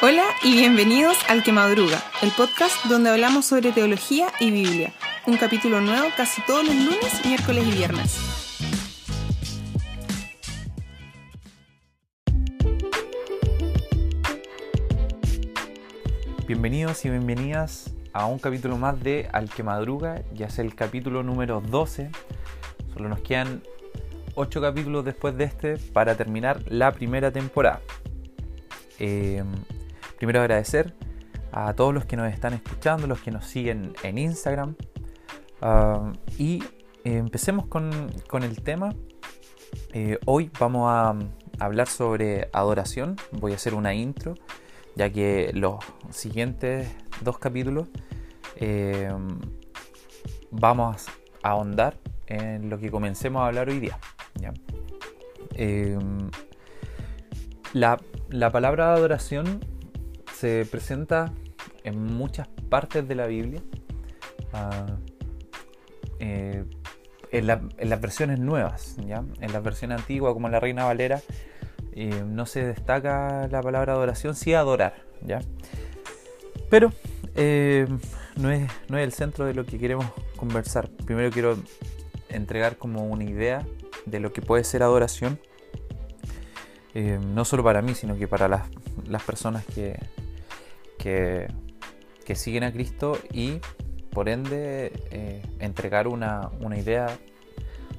Hola y bienvenidos al Que Madruga, el podcast donde hablamos sobre teología y Biblia. Un capítulo nuevo casi todos los lunes, miércoles y viernes. Bienvenidos y bienvenidas a un capítulo más de Al que Madruga, ya es el capítulo número 12. Solo nos quedan 8 capítulos después de este para terminar la primera temporada. Eh, primero agradecer a todos los que nos están escuchando, los que nos siguen en Instagram. Ah, y eh, empecemos con, el tema. Eh, hoy vamos a, hablar sobre adoración. Voy a hacer una intro, ya que los siguientes dos capítulos eh, vamos a ahondar en lo que comencemos a hablar hoy día. La, la palabra adoración se presenta en muchas partes de la Biblia, ah, eh, en, las versiones nuevas, ¿ya? en las versiones antiguas como la Reina Valera, eh, no se destaca la palabra adoración, sí adorar, ¿ya? Pero eh, no, es, no es el centro de lo que queremos conversar. Primero quiero entregar como una idea de lo que puede ser adoración, no solo para mí, sino que para las, las personas que, que, siguen a Cristo y por ende eh, entregar una, idea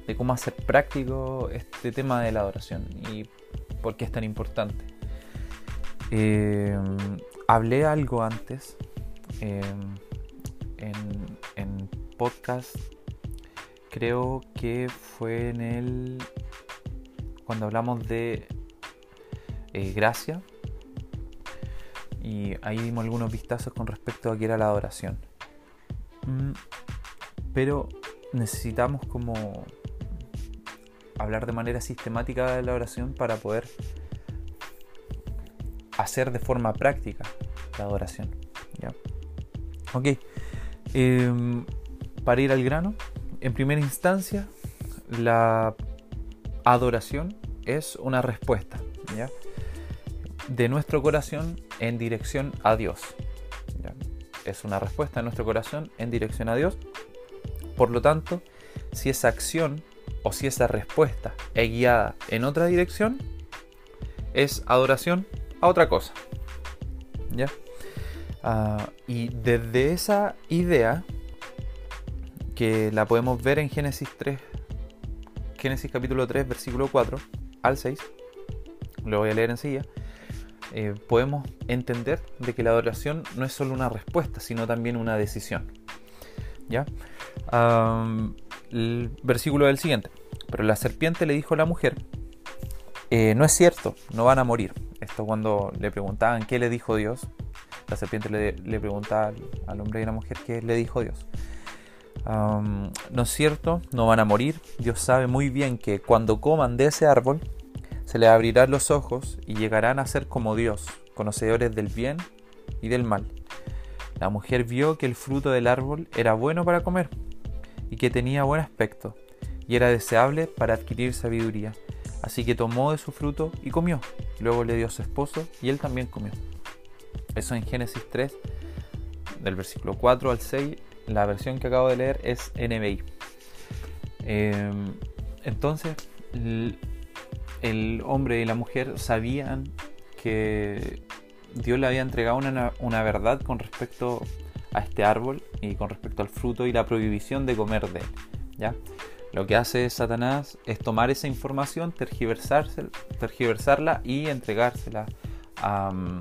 de cómo hacer práctico este tema de la adoración y por qué es tan importante. Eh, hablé algo antes eh, en, en, podcast, creo que fue en el cuando hablamos de gracia, y ahí dimos algunos vistazos con respecto a qué era la adoración. Mm, pero necesitamos como hablar de manera sistemática de la oración para poder hacer de forma práctica la adoración. ¿ya? Ok, em, para ir al grano, en primera instancia, la adoración es una respuesta. ¿ya? De nuestro corazón en dirección a Dios. Es una respuesta de nuestro corazón en dirección a Dios. Por lo tanto, si esa acción o si esa respuesta es guiada en otra dirección, es adoración a otra cosa. ¿Ya? Ah, y desde esa idea, que la podemos ver en Génesis 3, Génesis capítulo 3, versículo 4 al 6, lo voy a leer enseguida eh, podemos entender de que la adoración no es solo una respuesta, sino también una decisión. ¿Ya? el versículo del siguiente. Pero la serpiente le dijo a la mujer, eh, no es cierto, no van a morir. Esto cuando le preguntaban qué le dijo Dios, la serpiente le, le preguntaba al, hombre y a la mujer qué le dijo Dios. no es cierto, no van a morir. Dios sabe muy bien que cuando coman de ese árbol, se les abrirán los ojos y llegarán a ser como Dios, conocedores del bien y del mal. La mujer vio que el fruto del árbol era bueno para comer y que tenía buen aspecto y era deseable para adquirir sabiduría. Así que tomó de su fruto y comió. Luego le dio a su esposo y él también comió. Eso en Génesis 3, del versículo 4 al 6. La versión que acabo de leer es NBI. Em, entonces, el hombre y la mujer sabían que Dios le había entregado una, verdad con respecto a este árbol y con respecto al fruto y la prohibición de comer de él. ¿ya? Lo que hace Satanás es tomar esa información, tergiversarla y entregársela al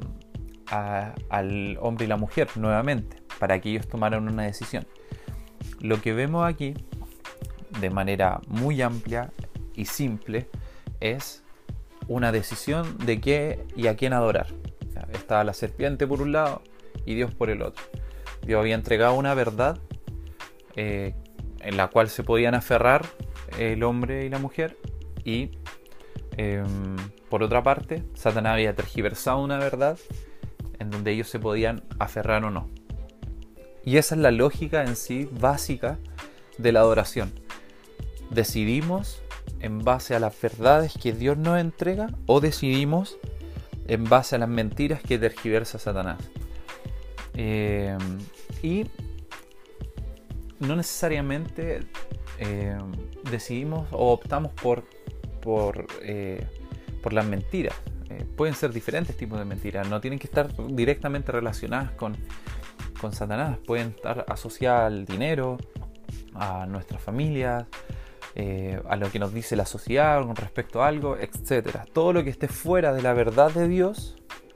hombre y la mujer nuevamente para que ellos tomaran una decisión. Lo que vemos aquí de manera muy amplia y simple es una decisión de qué y a quién adorar. estaba la serpiente por un lado y Dios por el otro. Dios había entregado una verdad eh, en la cual se podían aferrar el hombre y la mujer y em, por otra parte Satanás había tergiversado una verdad en donde ellos se podían aferrar o no. Y esa es la lógica en sí básica de la adoración. Decidimos en base a las verdades que Dios nos entrega o decidimos en base a las mentiras que tergiversa Satanás. Eh, y no necesariamente eh, decidimos o optamos por, por, eh, por las mentiras. pueden ser diferentes tipos de mentiras, no tienen que estar directamente relacionadas con, con Satanás, pueden estar asociadas al dinero, a nuestras familias, eh, a lo que nos dice la sociedad con respecto a algo, etc. Todo lo que esté fuera de la verdad de Dios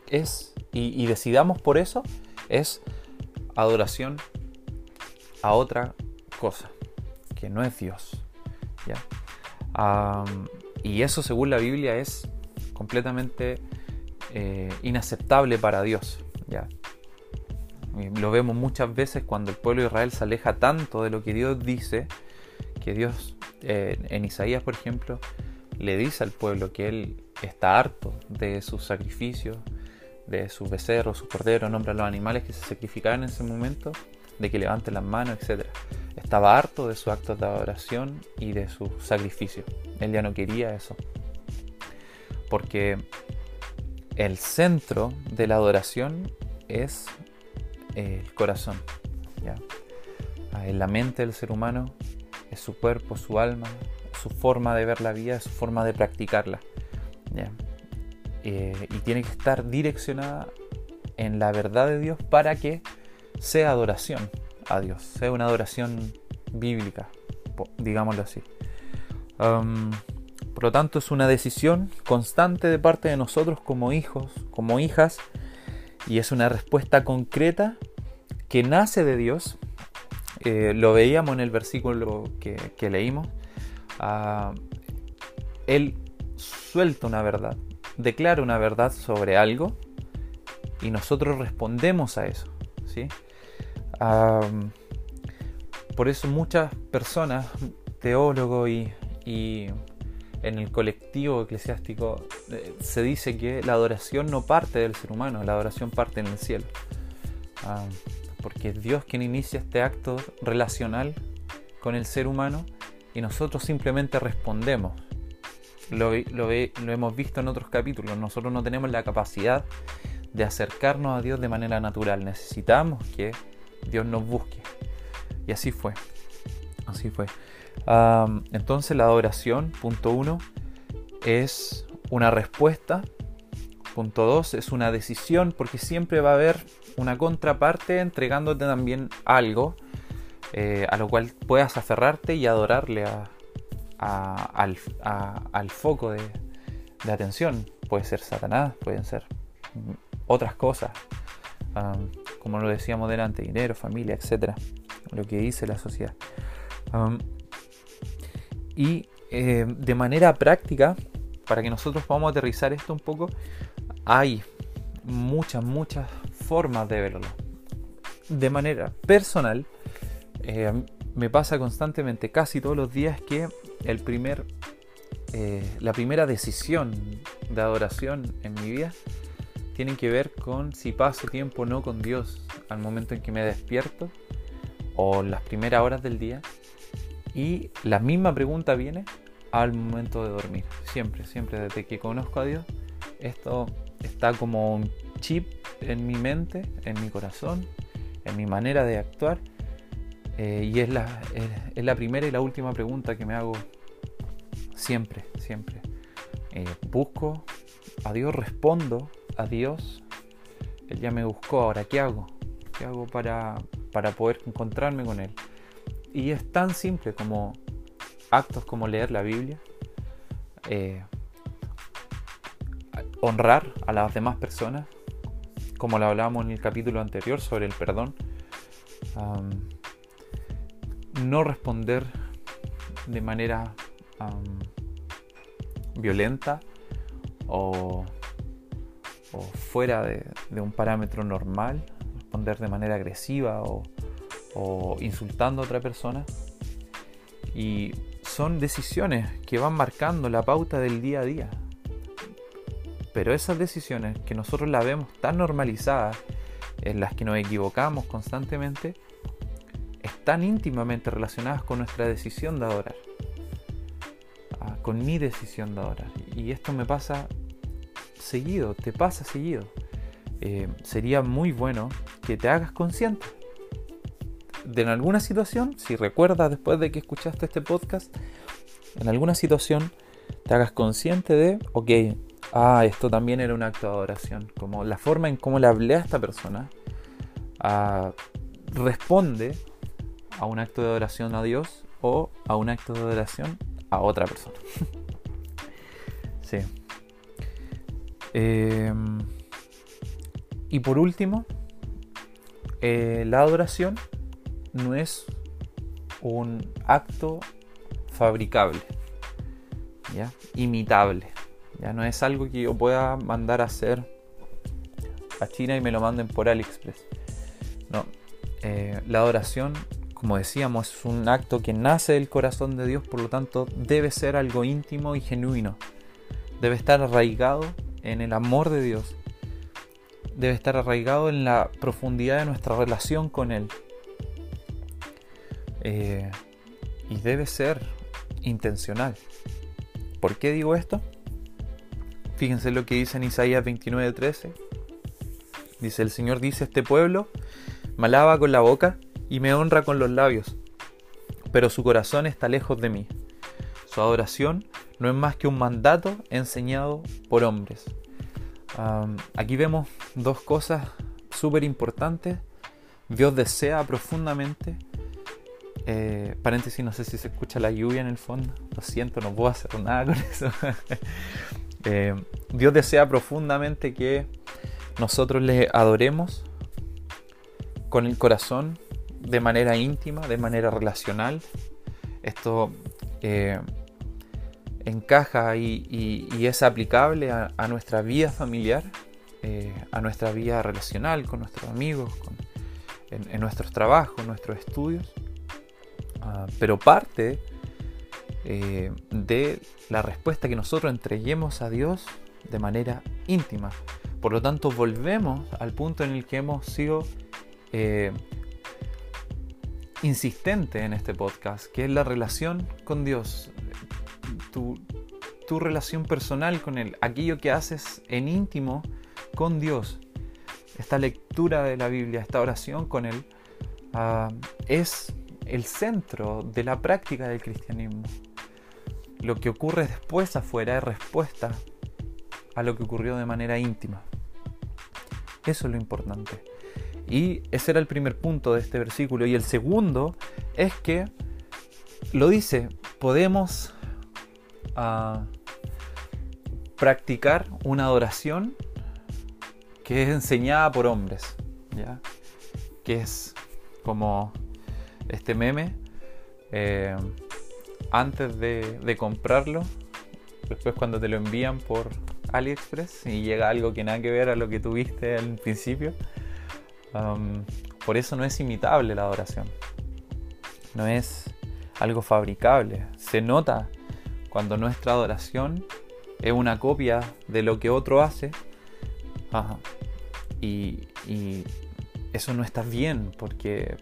es, y, decidamos por eso, es adoración a otra cosa, que no es Dios. y eso según la Biblia es completamente eh, inaceptable para Dios. ¿ya? Lo vemos muchas veces cuando el pueblo de Israel se aleja tanto de lo que Dios dice, que Dios eh, en Isaías, por ejemplo, le dice al pueblo que él está harto de sus sacrificios, de sus becerros, sus corderos, nombra a los animales que se sacrificaban en ese momento, de que levanten las manos, etc. Estaba harto de sus actos de adoración y de sus sacrificios. Él ya no quería eso. Porque el centro de la adoración es el corazón. ¿ya? Ah, en la mente del ser humano su cuerpo, su alma, su forma de ver la vida, su forma de practicarla. Eh, y tiene que estar direccionada en la verdad de Dios para que sea adoración a Dios, sea una adoración bíblica, digámoslo así. por lo tanto, es una decisión constante de parte de nosotros como hijos, como hijas, y es una respuesta concreta que nace de Dios. Eh, lo veíamos en el versículo que, leímos. Ah, él suelta una verdad, declara una verdad sobre algo y nosotros respondemos a eso. ¿sí? por eso muchas personas, teólogos y, y en el colectivo eclesiástico eh, se dice que la adoración no parte del ser humano, la adoración parte en el cielo. Ah, porque es Dios quien inicia este acto relacional con el ser humano y nosotros simplemente respondemos. Lo, lo, hemos visto en otros capítulos, nosotros no tenemos la capacidad de acercarnos a Dios de manera natural, necesitamos que Dios nos busque. Y así fue, así fue entonces la adoración, punto uno, es una respuesta. Punto dos, es una decisión porque siempre va a haber una contraparte entregándote también algo eh, a lo cual puedas aferrarte y adorarle al, foco de, atención. Puede ser Satanás, pueden ser otras cosas, como lo decíamos delante, dinero, familia, etc. Lo que dice la sociedad. Y eh, de manera práctica, para que nosotros podamos aterrizar esto un poco, hay muchas, muchas formas de verlo. De manera personal, eh, me pasa constantemente, casi todos los días, que el primer, eh, la primera decisión de adoración en mi vida tiene que ver con si paso tiempo o no con Dios al momento en que me despierto o las primeras horas del día y la misma pregunta viene al momento de dormir. Siempre, siempre desde que conozco a Dios, esto está como un chip en mi mente, en mi corazón, en mi manera de actuar. Eh, y es la, es, la primera y la última pregunta que me hago siempre, siempre. Eh, busco a Dios, respondo a Dios. Él ya me buscó, ahora ¿qué hago? ¿Qué hago para, para poder encontrarme con Él? Y es tan simple como actos como leer la Biblia, eh, honrar a las demás personas, como lo hablábamos en el capítulo anterior sobre el perdón, no responder de manera violenta o, fuera de, un parámetro normal, responder de manera agresiva o insultando a otra persona. Y son decisiones que van marcando la pauta del día a día. Pero esas decisiones que nosotros las vemos tan normalizadas, en las que nos equivocamos constantemente, están íntimamente relacionadas con nuestra decisión de adorar. Ah, con mi decisión de adorar. Y esto me pasa seguido, te pasa seguido. Eh, sería muy bueno que te hagas consciente de en alguna situación, si recuerdas después de que escuchaste este podcast, en alguna situación te hagas consciente de, ok, ah, esto también era un acto de adoración, como la forma en cómo le hablé a esta persona ah, responde a un acto de adoración a Dios o a un acto de adoración a otra persona. sí. Em, y por último, eh, la adoración no es un acto fabricable, imitable. Ya no es algo que yo pueda mandar a hacer a China y me lo manden por AliExpress. No, eh, la adoración, como decíamos, es un acto que nace del corazón de Dios, por lo tanto debe ser algo íntimo y genuino. Debe estar arraigado en el amor de Dios. Debe estar arraigado en la profundidad de nuestra relación con Él. Eh, y debe ser intencional. ¿Por qué digo esto? Fíjense lo que dice en Isaías 29:13. Dice, el Señor dice, este pueblo me alaba con la boca y me honra con los labios, pero su corazón está lejos de mí. Su adoración no es más que un mandato enseñado por hombres. aquí vemos dos cosas súper importantes. Dios desea profundamente eh, paréntesis, no sé si se escucha la lluvia en el fondo. Lo siento, no puedo hacer nada con eso. Eh, Dios desea profundamente que nosotros le adoremos con el corazón, de manera íntima, de manera relacional. Esto eh, encaja y, es aplicable a, nuestra vida familiar, a nuestra vida relacional con nuestros amigos, en, en nuestros trabajos, en nuestros estudios. Ah, pero parte eh, de la respuesta que nosotros entreguemos a Dios de manera íntima. Por lo tanto, volvemos al punto en el que hemos sido eh, insistentes en este podcast, que es la relación con Dios, tu, tu relación personal con Él, aquello que haces en íntimo con Dios. Esta lectura de la Biblia, esta oración con Él, ah, es el centro de la práctica del cristianismo. Lo que ocurre después afuera es respuesta a lo que ocurrió de manera íntima. Eso es lo importante. Y ese era el primer punto de este versículo. Y el segundo es que lo dice, podemos ah, practicar una adoración que es enseñada por hombres, ¿ya? que es como este meme eh, antes de, comprarlo. Después cuando te lo envían por AliExpress y llega algo que nada que ver a lo que tuviste al principio. Um, por eso no es imitable la adoración. No es algo fabricable. Se nota cuando nuestra adoración es una copia de lo que otro hace. Y, y, eso no está bien porque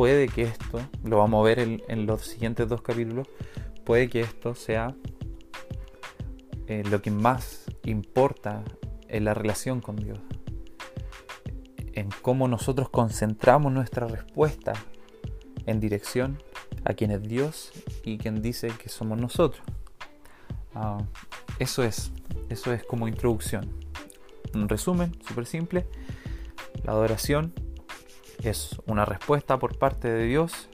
puede que esto, lo vamos a ver en, los siguientes dos capítulos, puede que esto sea eh, lo que más importa en la relación con Dios. En cómo nosotros concentramos nuestra respuesta en dirección a quien es Dios y quien dice que somos nosotros. Ah, eso es, eso es como introducción. Un resumen súper simple. La adoración es una respuesta por parte de Dios.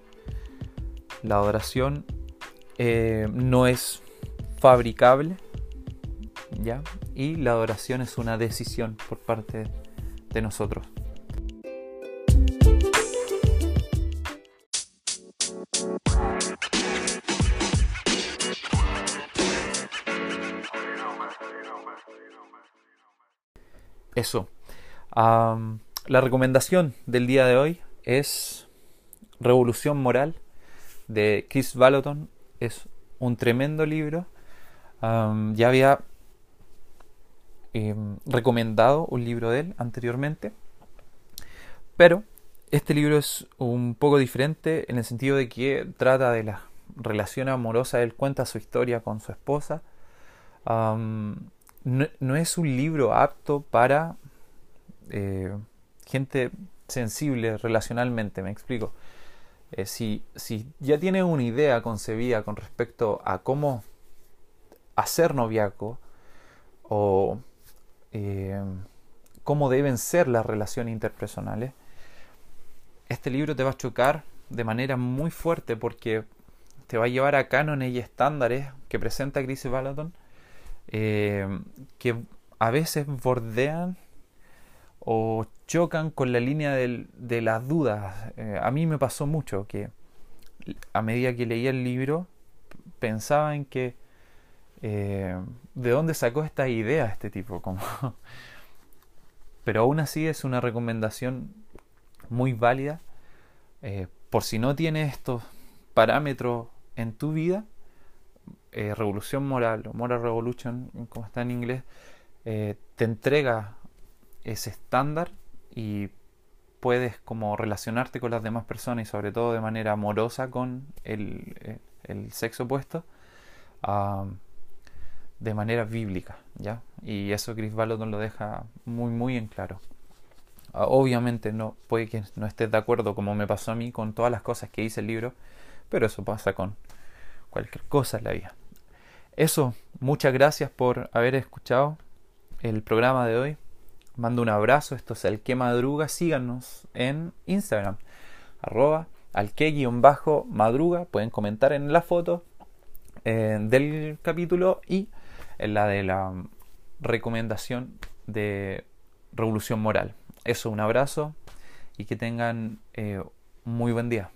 La adoración eh, no es fabricable, ¿ya? Y la adoración es una decisión por parte de nosotros. Eso. La recomendación del día de hoy es Revolución Moral de Chris Vallotton. Es un tremendo libro. ya había em, recomendado un libro de él anteriormente. Pero este libro es un poco diferente en el sentido de que trata de la relación amorosa. Él cuenta su historia con su esposa. no, es un libro apto para eh, gente sensible relacionalmente, me explico. Eh, si, si, ya tienes una idea concebida con respecto a cómo hacer noviaco o eh, cómo deben ser las relaciones interpersonales, este libro te va a chocar de manera muy fuerte porque te va a llevar a cánones y estándares que presenta Chris Balaton eh, que a veces bordean o chocan con la línea de las dudas. Eh, a mí me pasó mucho que a medida que leía el libro pensaba en que eh, de dónde sacó esta idea este tipo. Pero aún así es una recomendación muy válida. por si no tienes estos parámetros en tu vida, eh, revolución moral o moral revolution, como está en inglés, eh, te entrega ese estándar y puedes como relacionarte con las demás personas y sobre todo de manera amorosa con el, eh, sexo opuesto de manera bíblica, ¿ya? Y eso Chris Baloton lo deja muy muy en claro. Ah, obviamente no puede que no estés de acuerdo como me pasó a mí con todas las cosas que dice el libro, pero eso pasa con cualquier cosa en la vida. Eso, muchas gracias por haber escuchado el programa de hoy. Mando un abrazo, esto es el que madruga. Síganos en Instagram, arroba al que madruga. Pueden comentar en la foto eh, del capítulo y en la de la recomendación de revolución moral. Eso, un abrazo y que tengan eh, muy buen día.